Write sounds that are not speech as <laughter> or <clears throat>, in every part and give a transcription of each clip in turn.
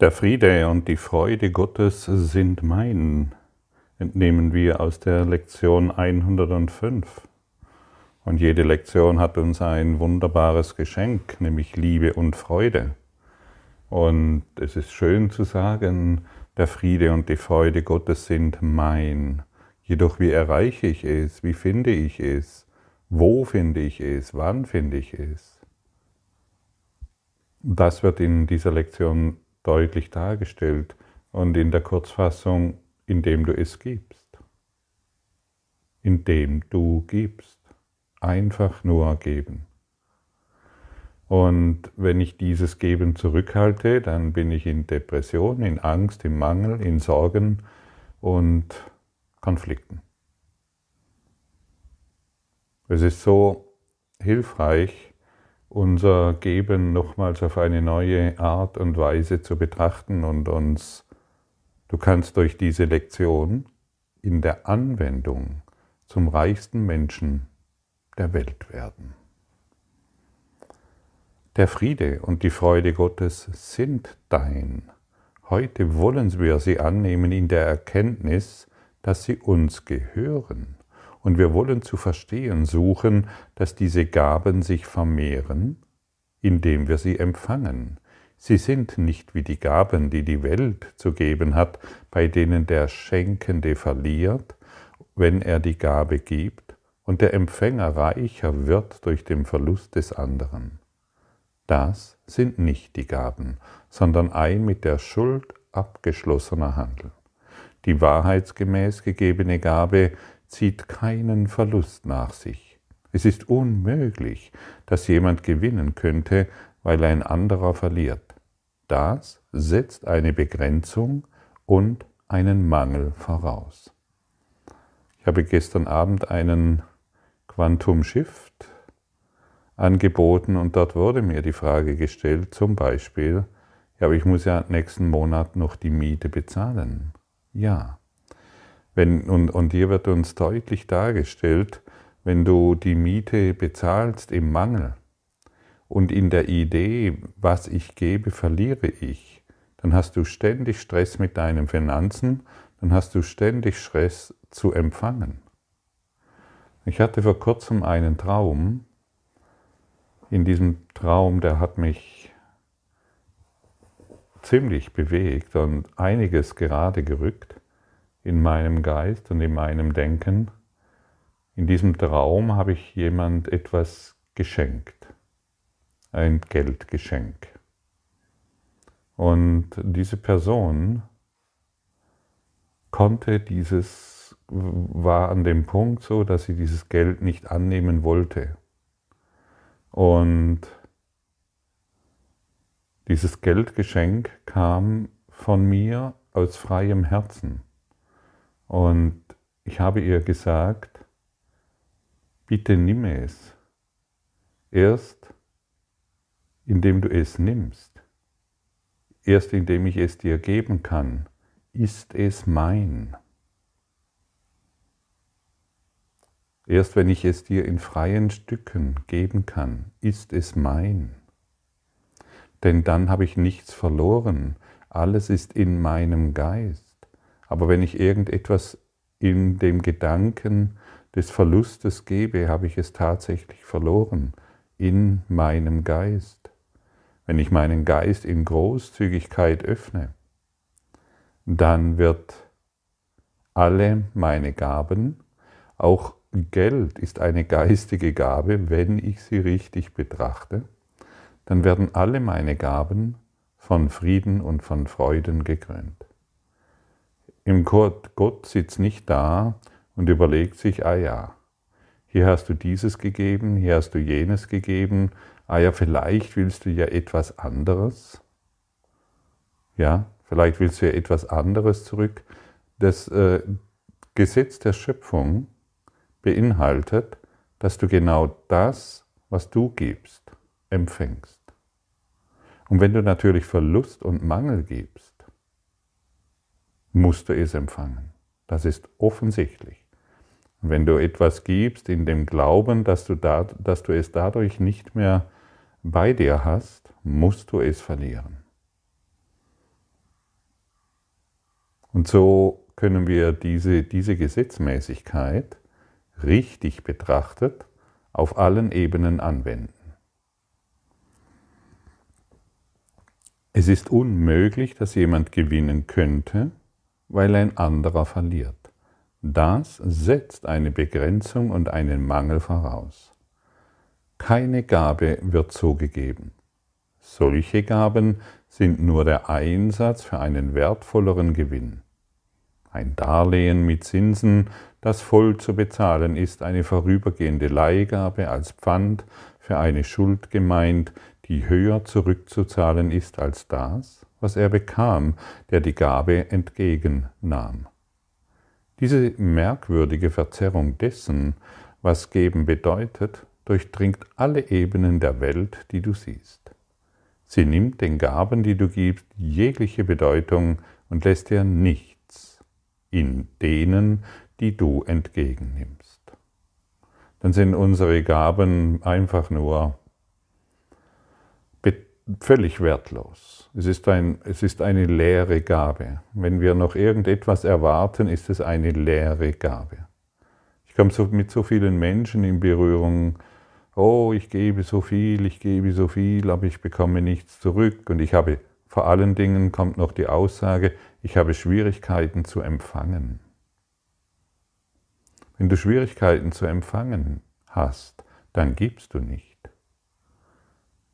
Der Friede und die Freude Gottes sind mein, entnehmen wir aus der Lektion 105. Und jede Lektion hat uns ein wunderbares Geschenk, nämlich Liebe und Freude. Und es ist schön zu sagen, der Friede und die Freude Gottes sind mein. Jedoch wie erreiche ich es? Wie finde ich es? Wo finde ich es? Wann finde ich es? Das wird in dieser Lektion deutlich dargestellt und in der Kurzfassung, indem du es gibst. Indem du gibst. Einfach nur geben. Und wenn ich dieses Geben zurückhalte, dann bin ich in Depression, in Angst, in Mangel, in Sorgen und Konflikten. Es ist so hilfreich, unser Geben nochmals auf eine neue Art und Weise zu betrachten und uns, du kannst durch diese Lektion in der Anwendung zum reichsten Menschen der Welt werden. Der Friede und die Freude Gottes sind dein. Heute wollen wir sie annehmen in der Erkenntnis, dass sie uns gehören und wir wollen zu verstehen suchen, dass diese Gaben sich vermehren, indem wir sie empfangen. Sie sind nicht wie die Gaben, die die Welt zu geben hat, bei denen der Schenkende verliert, wenn er die Gabe gibt, und der Empfänger reicher wird durch den Verlust des anderen. Das sind nicht die Gaben, sondern ein mit der Schuld abgeschlossener Handel. Die wahrheitsgemäß gegebene Gabe zieht keinen Verlust nach sich. Es ist unmöglich, dass jemand gewinnen könnte, weil ein anderer verliert. Das setzt eine Begrenzung und einen Mangel voraus. Ich habe gestern Abend einen Quantum Shift angeboten und dort wurde mir die Frage gestellt, zum Beispiel, ja, aber ich muss ja nächsten Monat noch die Miete bezahlen. Ja. Wenn, und, und hier wird uns deutlich dargestellt, wenn du die Miete bezahlst im Mangel und in der Idee, was ich gebe, verliere ich, dann hast du ständig Stress mit deinen Finanzen, dann hast du ständig Stress zu empfangen. Ich hatte vor kurzem einen Traum. In diesem Traum, der hat mich ziemlich bewegt und einiges gerade gerückt in meinem Geist und in meinem Denken. In diesem Traum habe ich jemand etwas geschenkt, ein Geldgeschenk. Und diese Person konnte dieses, war an dem Punkt so, dass sie dieses Geld nicht annehmen wollte. Und dieses Geldgeschenk kam von mir aus freiem Herzen. Und ich habe ihr gesagt, bitte nimm es. Erst indem du es nimmst, erst indem ich es dir geben kann, ist es mein. Erst wenn ich es dir in freien Stücken geben kann, ist es mein. Denn dann habe ich nichts verloren, alles ist in meinem Geist. Aber wenn ich irgendetwas in dem Gedanken des Verlustes gebe, habe ich es tatsächlich verloren in meinem Geist. Wenn ich meinen Geist in Großzügigkeit öffne, dann wird alle meine Gaben, auch Geld ist eine geistige Gabe, wenn ich sie richtig betrachte, dann werden alle meine Gaben von Frieden und von Freuden gekrönt. Im Gott, Gott sitzt nicht da und überlegt sich, ah ja, hier hast du dieses gegeben, hier hast du jenes gegeben, ah ja, vielleicht willst du ja etwas anderes. Ja, vielleicht willst du ja etwas anderes zurück. Das äh, Gesetz der Schöpfung beinhaltet, dass du genau das, was du gibst, empfängst. Und wenn du natürlich Verlust und Mangel gibst, musst du es empfangen. Das ist offensichtlich. Und wenn du etwas gibst in dem Glauben, dass du, da, dass du es dadurch nicht mehr bei dir hast, musst du es verlieren. Und so können wir diese, diese Gesetzmäßigkeit richtig betrachtet auf allen Ebenen anwenden. Es ist unmöglich, dass jemand gewinnen könnte, weil ein anderer verliert. Das setzt eine Begrenzung und einen Mangel voraus. Keine Gabe wird so gegeben. Solche Gaben sind nur der Einsatz für einen wertvolleren Gewinn. Ein Darlehen mit Zinsen, das voll zu bezahlen ist, eine vorübergehende Leihgabe als Pfand für eine Schuld gemeint, die höher zurückzuzahlen ist als das, was er bekam, der die Gabe entgegennahm. Diese merkwürdige Verzerrung dessen, was geben bedeutet, durchdringt alle Ebenen der Welt, die du siehst. Sie nimmt den Gaben, die du gibst, jegliche Bedeutung und lässt dir nichts in denen, die du entgegennimmst. Dann sind unsere Gaben einfach nur völlig wertlos. Es ist, ein, es ist eine leere Gabe. Wenn wir noch irgendetwas erwarten, ist es eine leere Gabe. Ich komme so, mit so vielen Menschen in Berührung, oh, ich gebe so viel, ich gebe so viel, aber ich bekomme nichts zurück. Und ich habe, vor allen Dingen kommt noch die Aussage, ich habe Schwierigkeiten zu empfangen. Wenn du Schwierigkeiten zu empfangen hast, dann gibst du nicht.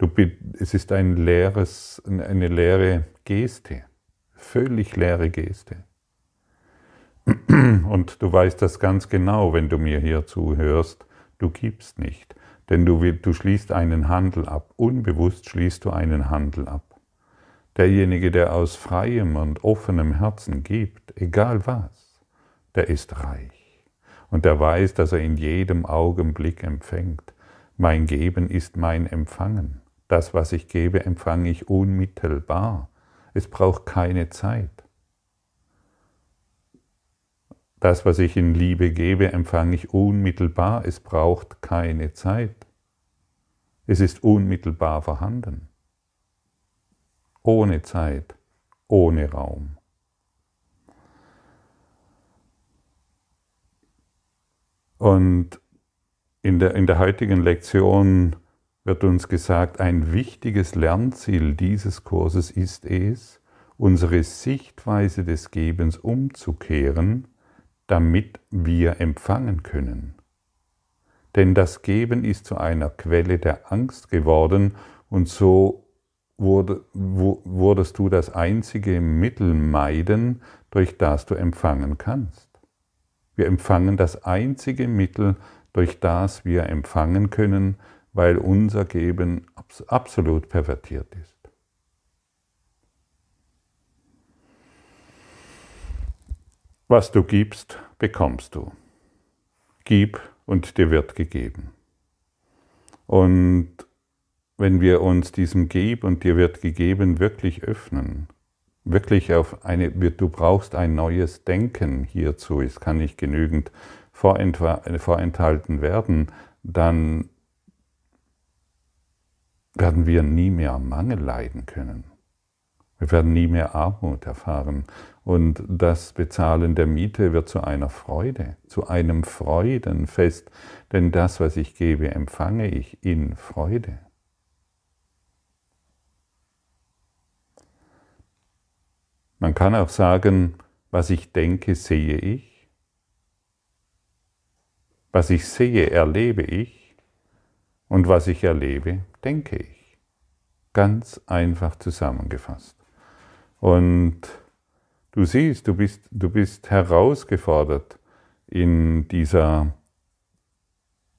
Du, es ist ein leeres, eine leere Geste, völlig leere Geste. <clears throat> Und du weißt das ganz genau, wenn du mir hier zuhörst, du gibst nicht. Denn du, du schließt einen Handel ab. Unbewusst schließt du einen Handel ab. Derjenige, der aus freiem und offenem Herzen gibt, egal was, der ist reich. Und der weiß, dass er in jedem Augenblick empfängt. Mein Geben ist mein Empfangen. Das, was ich gebe, empfange ich unmittelbar. Es braucht keine Zeit. Das, was ich in Liebe gebe, empfange ich unmittelbar. Es braucht keine Zeit. Es ist unmittelbar vorhanden. Ohne Zeit, ohne Raum. Und in der, in der heutigen Lektion wird uns gesagt, ein wichtiges Lernziel dieses Kurses ist es, unsere Sichtweise des Gebens umzukehren damit wir empfangen können. Denn das Geben ist zu einer Quelle der Angst geworden und so wurde, wurdest du das einzige Mittel meiden, durch das du empfangen kannst. Wir empfangen das einzige Mittel, durch das wir empfangen können, weil unser Geben absolut pervertiert ist. Was du gibst, bekommst du. Gib und dir wird gegeben. Und wenn wir uns diesem Gib und dir wird gegeben wirklich öffnen, wirklich auf eine, du brauchst ein neues Denken hierzu, es kann nicht genügend vorenthalten werden, dann werden wir nie mehr Mangel leiden können. Wir werden nie mehr Armut erfahren. Und das Bezahlen der Miete wird zu einer Freude, zu einem Freudenfest. Denn das, was ich gebe, empfange ich in Freude. Man kann auch sagen, was ich denke, sehe ich. Was ich sehe, erlebe ich. Und was ich erlebe, denke ich. Ganz einfach zusammengefasst. Und du siehst, du bist, du bist herausgefordert in dieser,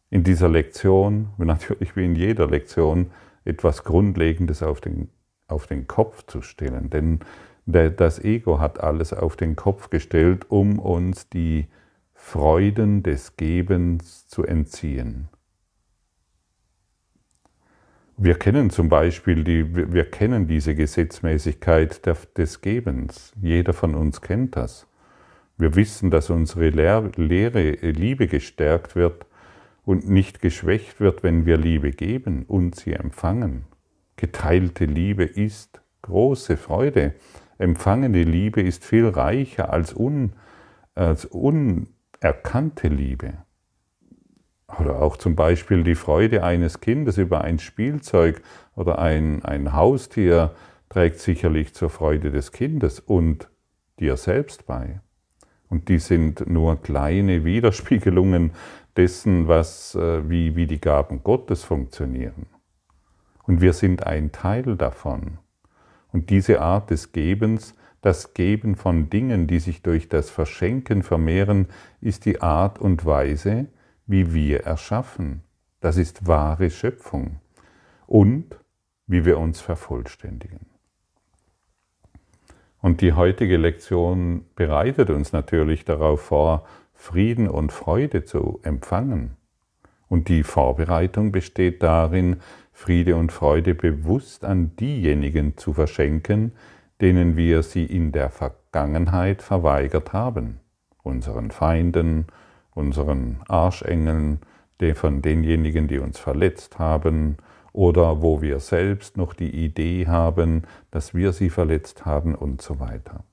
in dieser Lektion, <laughs> natürlich wie in jeder Lektion, etwas Grundlegendes auf den, auf den Kopf zu stellen. Denn das Ego hat alles auf den Kopf gestellt, um uns die Freuden des Gebens zu entziehen. Wir kennen zum Beispiel die, wir kennen diese Gesetzmäßigkeit des Gebens. Jeder von uns kennt das. Wir wissen, dass unsere leere Liebe gestärkt wird und nicht geschwächt wird, wenn wir Liebe geben und sie empfangen. Geteilte Liebe ist große Freude. empfangene Liebe ist viel reicher als, un, als unerkannte Liebe. Oder auch zum Beispiel die Freude eines Kindes über ein Spielzeug oder ein, ein Haustier trägt sicherlich zur Freude des Kindes und dir selbst bei. Und die sind nur kleine Widerspiegelungen dessen, was, äh, wie, wie die Gaben Gottes funktionieren. Und wir sind ein Teil davon. Und diese Art des Gebens, das Geben von Dingen, die sich durch das Verschenken vermehren, ist die Art und Weise, wie wir erschaffen. Das ist wahre Schöpfung. Und wie wir uns vervollständigen. Und die heutige Lektion bereitet uns natürlich darauf vor, Frieden und Freude zu empfangen. Und die Vorbereitung besteht darin, Friede und Freude bewusst an diejenigen zu verschenken, denen wir sie in der Vergangenheit verweigert haben, unseren Feinden, unseren Arschengeln, von denjenigen, die uns verletzt haben, oder wo wir selbst noch die Idee haben, dass wir sie verletzt haben und so weiter.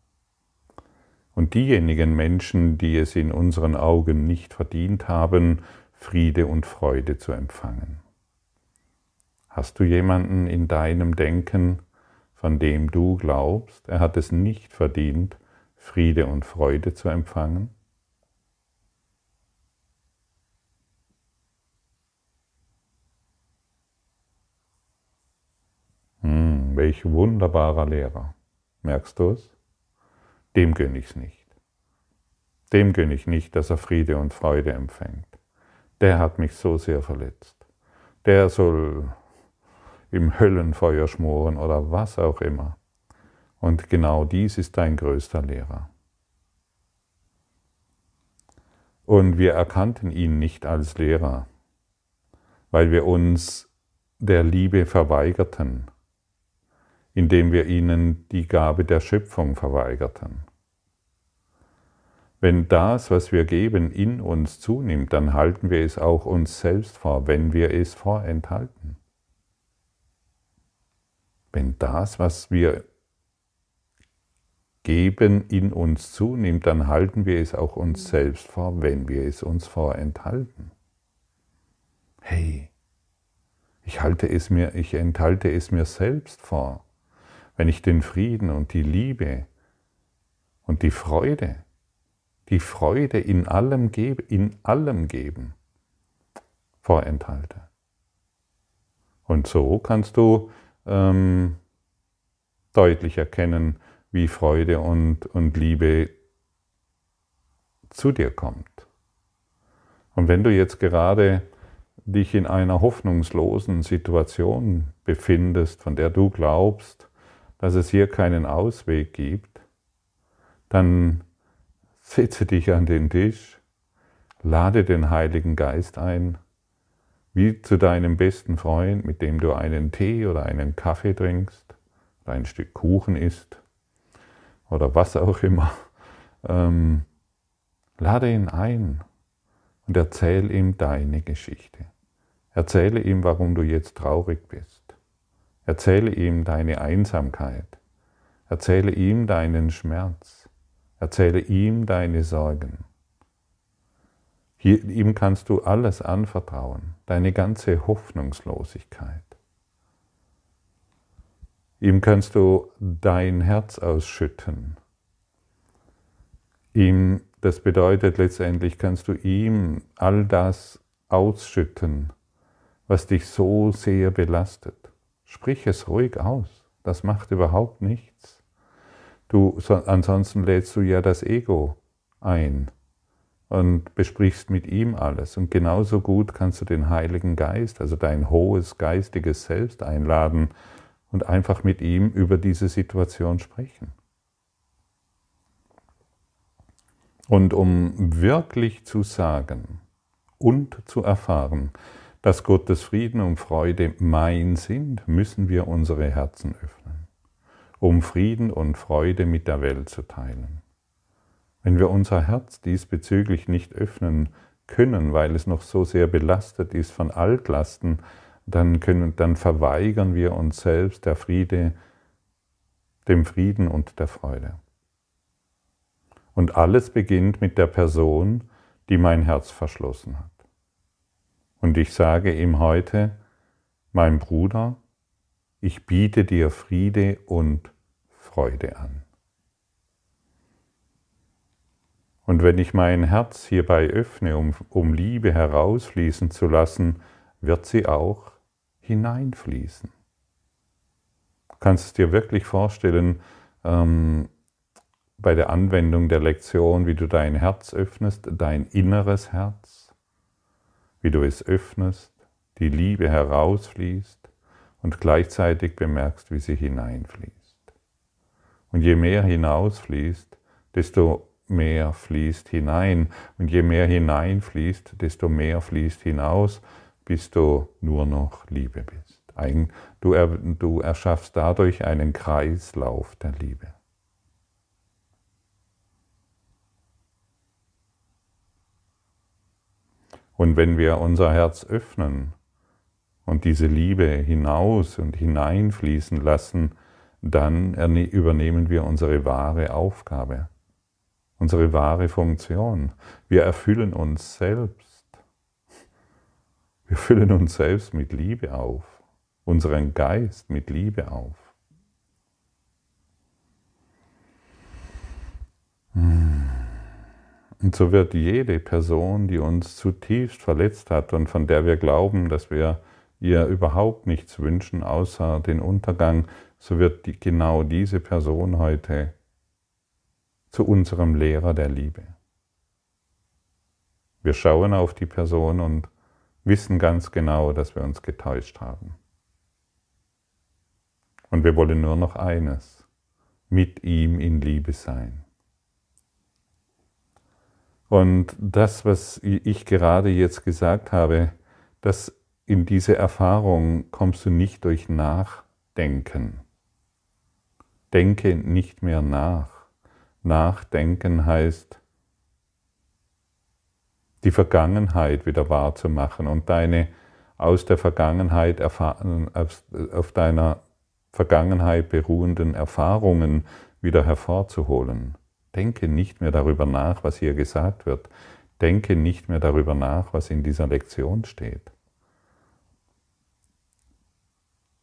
Und diejenigen Menschen, die es in unseren Augen nicht verdient haben, Friede und Freude zu empfangen. Hast du jemanden in deinem Denken, von dem du glaubst, er hat es nicht verdient, Friede und Freude zu empfangen? Welch wunderbarer Lehrer. Merkst du es? Dem gönne ich es nicht. Dem gönne ich nicht, dass er Friede und Freude empfängt. Der hat mich so sehr verletzt. Der soll im Höllenfeuer schmoren oder was auch immer. Und genau dies ist dein größter Lehrer. Und wir erkannten ihn nicht als Lehrer, weil wir uns der Liebe verweigerten, indem wir ihnen die Gabe der Schöpfung verweigerten. Wenn das, was wir geben, in uns zunimmt, dann halten wir es auch uns selbst vor, wenn wir es vorenthalten. Wenn das, was wir geben, in uns zunimmt, dann halten wir es auch uns selbst vor, wenn wir es uns vorenthalten. Hey, ich halte es mir, ich enthalte es mir selbst vor, wenn ich den Frieden und die Liebe und die Freude, die Freude in allem gebe, in allem geben, vorenthalte. Und so kannst du ähm, deutlich erkennen, wie Freude und, und Liebe zu dir kommt. Und wenn du jetzt gerade dich in einer hoffnungslosen Situation befindest, von der du glaubst, dass es hier keinen Ausweg gibt, dann setze dich an den Tisch, lade den Heiligen Geist ein wie zu deinem besten Freund, mit dem du einen Tee oder einen Kaffee trinkst, oder ein Stück Kuchen isst oder was auch immer. Ähm, lade ihn ein und erzähl ihm deine Geschichte. Erzähle ihm, warum du jetzt traurig bist. Erzähle ihm deine Einsamkeit. Erzähle ihm deinen Schmerz. Erzähle ihm deine Sorgen. Hier, ihm kannst du alles anvertrauen, deine ganze Hoffnungslosigkeit. Ihm kannst du dein Herz ausschütten. Ihm, das bedeutet letztendlich, kannst du ihm all das ausschütten, was dich so sehr belastet. Sprich es ruhig aus. Das macht überhaupt nichts. Du, ansonsten lädst du ja das Ego ein und besprichst mit ihm alles. Und genauso gut kannst du den Heiligen Geist, also dein hohes geistiges Selbst einladen und einfach mit ihm über diese Situation sprechen. Und um wirklich zu sagen und zu erfahren, dass Gottes Frieden und Freude mein sind, müssen wir unsere Herzen öffnen, um Frieden und Freude mit der Welt zu teilen. Wenn wir unser Herz diesbezüglich nicht öffnen können, weil es noch so sehr belastet ist von Altlasten, dann, können, dann verweigern wir uns selbst der Friede, dem Frieden und der Freude. Und alles beginnt mit der Person, die mein Herz verschlossen hat. Und ich sage ihm heute, mein Bruder, ich biete dir Friede und Freude an. Und wenn ich mein Herz hierbei öffne, um, um Liebe herausfließen zu lassen, wird sie auch hineinfließen. Du kannst es dir wirklich vorstellen, ähm, bei der Anwendung der Lektion, wie du dein Herz öffnest, dein inneres Herz, wie du es öffnest, die Liebe herausfließt und gleichzeitig bemerkst, wie sie hineinfließt. Und je mehr hinausfließt, desto mehr fließt hinein. Und je mehr hineinfließt, desto mehr fließt hinaus, bis du nur noch Liebe bist. Du, du erschaffst dadurch einen Kreislauf der Liebe. Und wenn wir unser Herz öffnen und diese Liebe hinaus und hineinfließen lassen, dann übernehmen wir unsere wahre Aufgabe unsere wahre Funktion. Wir erfüllen uns selbst. Wir füllen uns selbst mit Liebe auf, unseren Geist mit Liebe auf. Und so wird jede Person, die uns zutiefst verletzt hat und von der wir glauben, dass wir ihr überhaupt nichts wünschen, außer den Untergang, so wird die, genau diese Person heute zu unserem Lehrer der Liebe. Wir schauen auf die Person und wissen ganz genau, dass wir uns getäuscht haben. Und wir wollen nur noch eines, mit ihm in Liebe sein. Und das, was ich gerade jetzt gesagt habe, dass in diese Erfahrung kommst du nicht durch Nachdenken. Denke nicht mehr nach. Nachdenken heißt, die Vergangenheit wieder wahrzumachen und deine aus der Vergangenheit auf deiner Vergangenheit beruhenden Erfahrungen wieder hervorzuholen. Denke nicht mehr darüber nach, was hier gesagt wird. Denke nicht mehr darüber nach, was in dieser Lektion steht.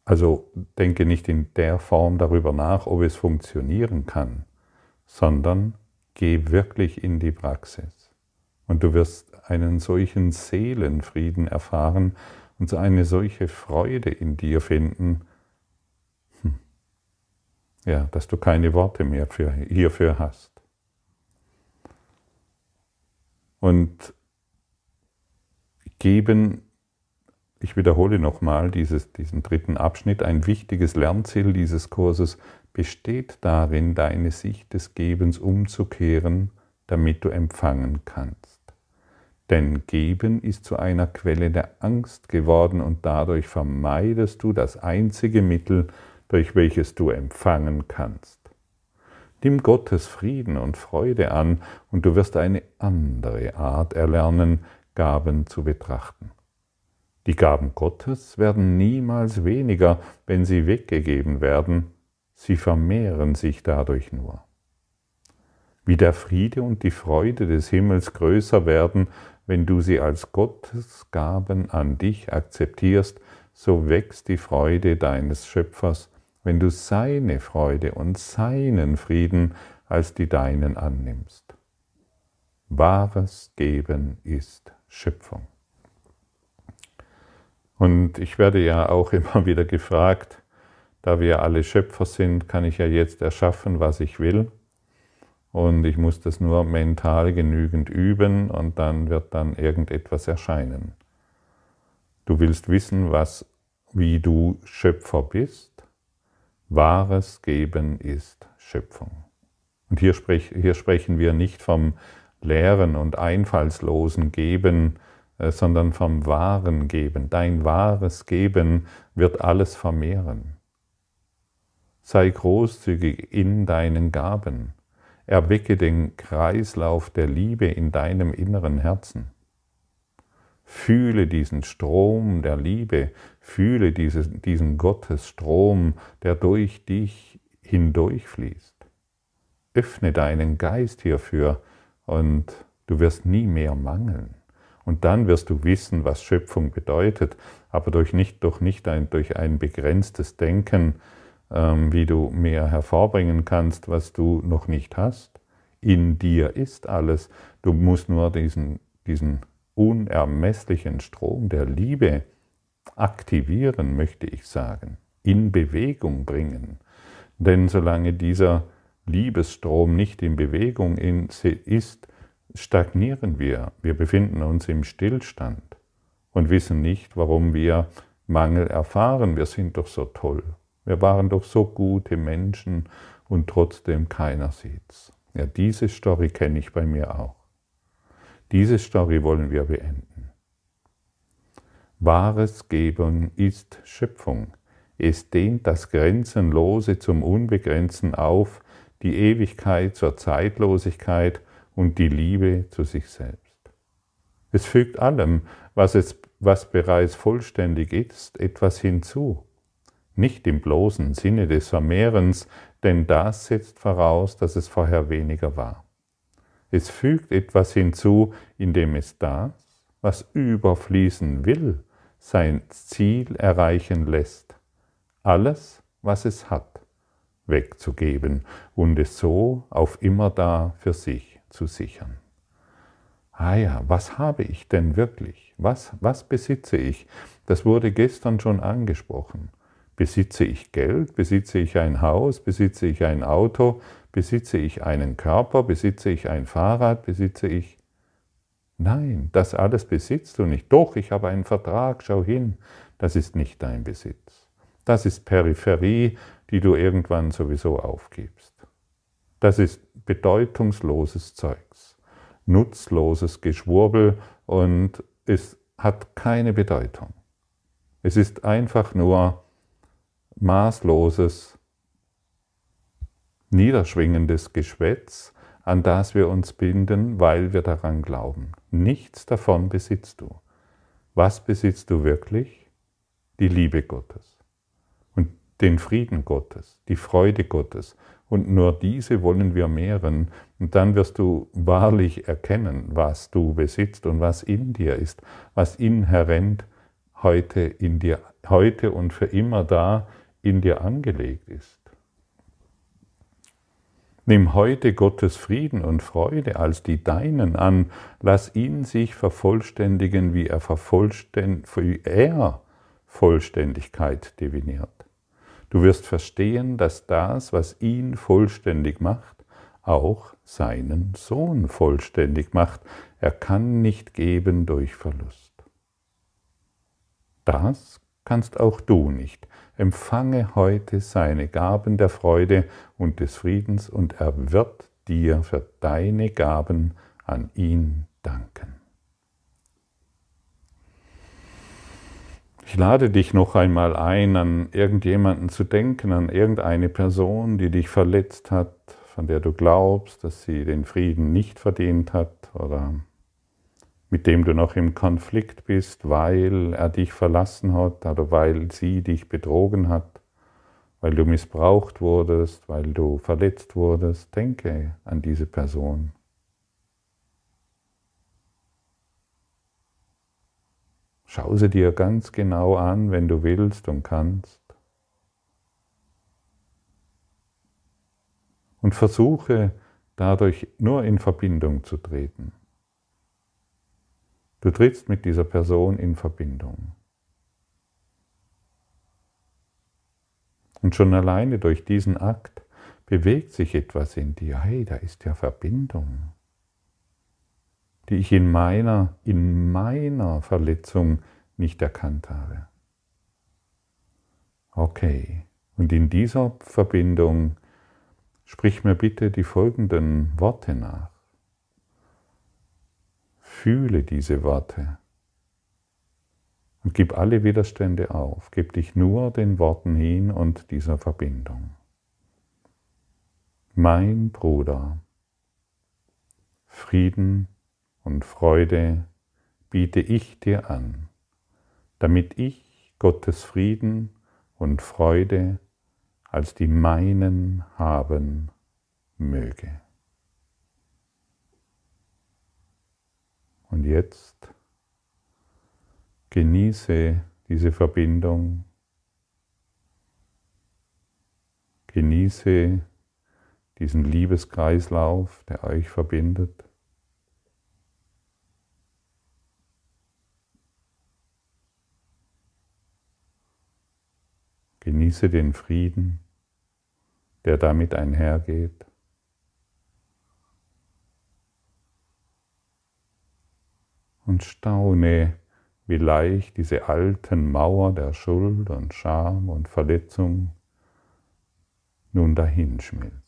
Also denke nicht in der Form darüber nach, ob es funktionieren kann sondern geh wirklich in die Praxis. Und du wirst einen solchen Seelenfrieden erfahren und eine solche Freude in dir finden, hm, ja, dass du keine Worte mehr für, hierfür hast. Und geben, ich wiederhole nochmal diesen dritten Abschnitt, ein wichtiges Lernziel dieses Kurses besteht darin, deine Sicht des Gebens umzukehren, damit du empfangen kannst. Denn Geben ist zu einer Quelle der Angst geworden und dadurch vermeidest du das einzige Mittel, durch welches du empfangen kannst. Nimm Gottes Frieden und Freude an und du wirst eine andere Art erlernen, Gaben zu betrachten. Die Gaben Gottes werden niemals weniger, wenn sie weggegeben werden, sie vermehren sich dadurch nur. Wie der Friede und die Freude des Himmels größer werden, wenn du sie als Gottes Gaben an dich akzeptierst, so wächst die Freude deines Schöpfers, wenn du seine Freude und seinen Frieden als die deinen annimmst. Wahres Geben ist Schöpfung. Und ich werde ja auch <laughs> immer wieder gefragt, da wir alle Schöpfer sind, kann ich ja jetzt erschaffen, was ich will. Und ich muss das nur mental genügend üben und dann wird dann irgendetwas erscheinen. Du willst wissen, was, wie du Schöpfer bist. Wahres Geben ist Schöpfung. Und hier, sprech, hier sprechen wir nicht vom leeren und einfallslosen Geben, äh, sondern vom wahren Geben. Dein wahres Geben wird alles vermehren. Sei großzügig in deinen Gaben. Erwecke den Kreislauf der Liebe in deinem inneren Herzen. Fühle diesen Strom der Liebe, fühle diese, diesen Gottesstrom, der durch dich hindurchfließt. Öffne deinen Geist hierfür und du wirst nie mehr mangeln. Und dann wirst du wissen, was Schöpfung bedeutet, aber durch nicht, durch nicht ein, durch ein begrenztes Denken, ähm, wie du mehr hervorbringen kannst, was du noch nicht hast. In dir ist alles. Du musst nur diesen, diesen unermesslichen Strom der Liebe aktivieren, möchte ich sagen, in Bewegung bringen. Denn solange dieser Liebesstrom nicht in Bewegung ist, stagnieren wir. Wir befinden uns im Stillstand und wissen nicht, warum wir Mangel erfahren. Wir sind doch so toll. Wir waren doch so gute Menschen und trotzdem keiner sieht's. Ja, diese Story kenne ich bei mir auch. Diese Story wollen wir beenden. Wahres Geben ist Schöpfung. Es dehnt das Grenzenlose zum Unbegrenzten auf, die Ewigkeit zur Zeitlosigkeit und die Liebe zu sich selbst. Es fügt allem, was, es, was bereits vollständig ist, etwas hinzu. Nicht im bloßen Sinne des Vermehrens, denn das setzt voraus, dass es vorher weniger war. Es fügt etwas hinzu, indem es das, was überfließen will, sein Ziel erreichen lässt. Alles, was es hat, wegzugeben und es so auf immer da für sich zu sichern. Ah ja, was habe ich denn wirklich? Was, was besitze ich? Das wurde gestern schon angesprochen. Besitze ich Geld? Besitze ich ein Haus? Besitze ich ein Auto? Besitze ich einen Körper? Besitze ich ein Fahrrad? Besitze ich... Nein, das alles besitzt du nicht. Doch, ich habe einen Vertrag, schau hin. Das ist nicht dein Besitz. Das ist Peripherie, die du irgendwann sowieso aufgibst. Das ist bedeutungsloses Zeugs, nutzloses Geschwurbel und es hat keine Bedeutung. Es ist einfach nur maßloses, niederschwingendes Geschwätz, an das wir uns binden, weil wir daran glauben. Nichts davon besitzt du. Was besitzt du wirklich? Die Liebe Gottes und den Frieden Gottes, die Freude Gottes. Und nur diese wollen wir mehren. Und dann wirst du wahrlich erkennen, was du besitzt und was in dir ist, was inhärent heute in dir, heute und für immer da in dir angelegt ist. Nimm heute Gottes Frieden und Freude als die deinen an, lass ihn sich vervollständigen, wie er, vervollständ wie er Vollständigkeit definiert. Du wirst verstehen, dass das, was ihn vollständig macht, auch seinen Sohn vollständig macht. Er kann nicht geben durch Verlust. Das kannst auch du nicht. Empfange heute seine Gaben der Freude und des Friedens und er wird dir für deine Gaben an ihn danken. Ich lade dich noch einmal ein, an irgendjemanden zu denken, an irgendeine Person, die dich verletzt hat, von der du glaubst, dass sie den Frieden nicht verdient hat oder mit dem du noch im Konflikt bist, weil er dich verlassen hat oder weil sie dich betrogen hat, weil du missbraucht wurdest, weil du verletzt wurdest, denke an diese Person. Schau sie dir ganz genau an, wenn du willst und kannst. Und versuche dadurch nur in Verbindung zu treten. Du trittst mit dieser Person in Verbindung. Und schon alleine durch diesen Akt bewegt sich etwas in dir. Hey, da ist ja Verbindung, die ich in meiner, in meiner Verletzung nicht erkannt habe. Okay, und in dieser Verbindung sprich mir bitte die folgenden Worte nach. Fühle diese Worte und gib alle Widerstände auf. Gib dich nur den Worten hin und dieser Verbindung. Mein Bruder, Frieden und Freude biete ich dir an, damit ich Gottes Frieden und Freude als die meinen haben möge. Und jetzt genieße diese Verbindung, genieße diesen Liebeskreislauf, der euch verbindet. Genieße den Frieden, der damit einhergeht. Und staune, wie leicht diese alten Mauer der Schuld und Scham und Verletzung nun dahinschmilzt.